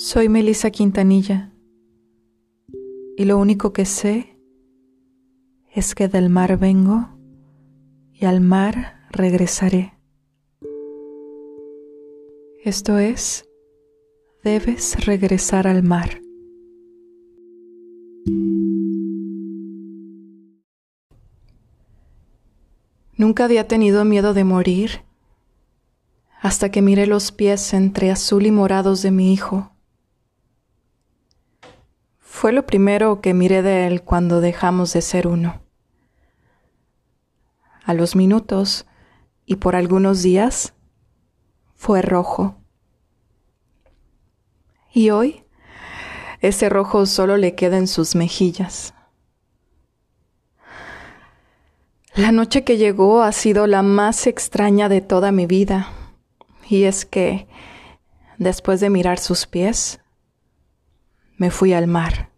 Soy Melissa Quintanilla y lo único que sé es que del mar vengo y al mar regresaré. Esto es, debes regresar al mar. Nunca había tenido miedo de morir hasta que miré los pies entre azul y morados de mi hijo. Fue lo primero que miré de él cuando dejamos de ser uno. A los minutos y por algunos días fue rojo. Y hoy ese rojo solo le queda en sus mejillas. La noche que llegó ha sido la más extraña de toda mi vida, y es que, después de mirar sus pies, me fui al mar.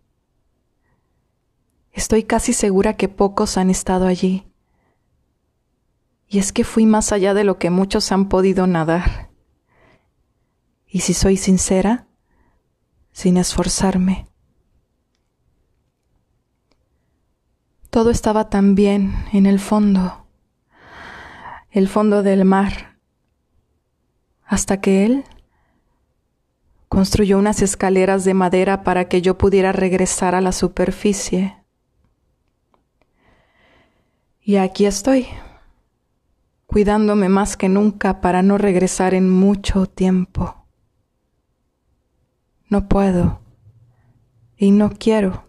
Estoy casi segura que pocos han estado allí. Y es que fui más allá de lo que muchos han podido nadar. Y si soy sincera, sin esforzarme. Todo estaba tan bien en el fondo, el fondo del mar, hasta que él construyó unas escaleras de madera para que yo pudiera regresar a la superficie. Y aquí estoy, cuidándome más que nunca para no regresar en mucho tiempo. No puedo y no quiero,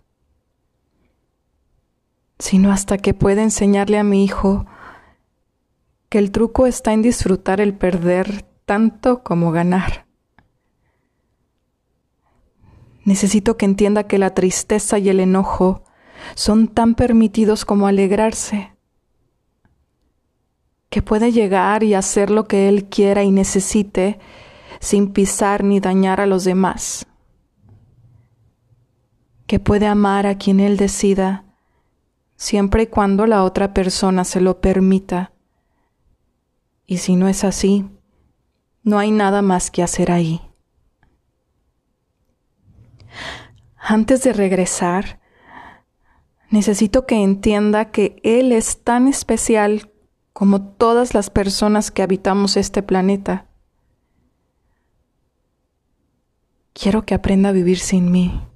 sino hasta que pueda enseñarle a mi hijo que el truco está en disfrutar el perder tanto como ganar. Necesito que entienda que la tristeza y el enojo son tan permitidos como alegrarse, que puede llegar y hacer lo que él quiera y necesite sin pisar ni dañar a los demás, que puede amar a quien él decida siempre y cuando la otra persona se lo permita. Y si no es así, no hay nada más que hacer ahí. Antes de regresar, necesito que entienda que Él es tan especial como todas las personas que habitamos este planeta. Quiero que aprenda a vivir sin mí.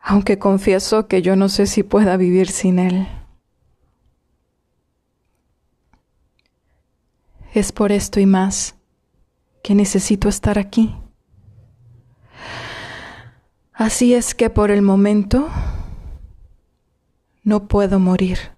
Aunque confieso que yo no sé si pueda vivir sin Él. Es por esto y más que necesito estar aquí. Así es que por el momento no puedo morir.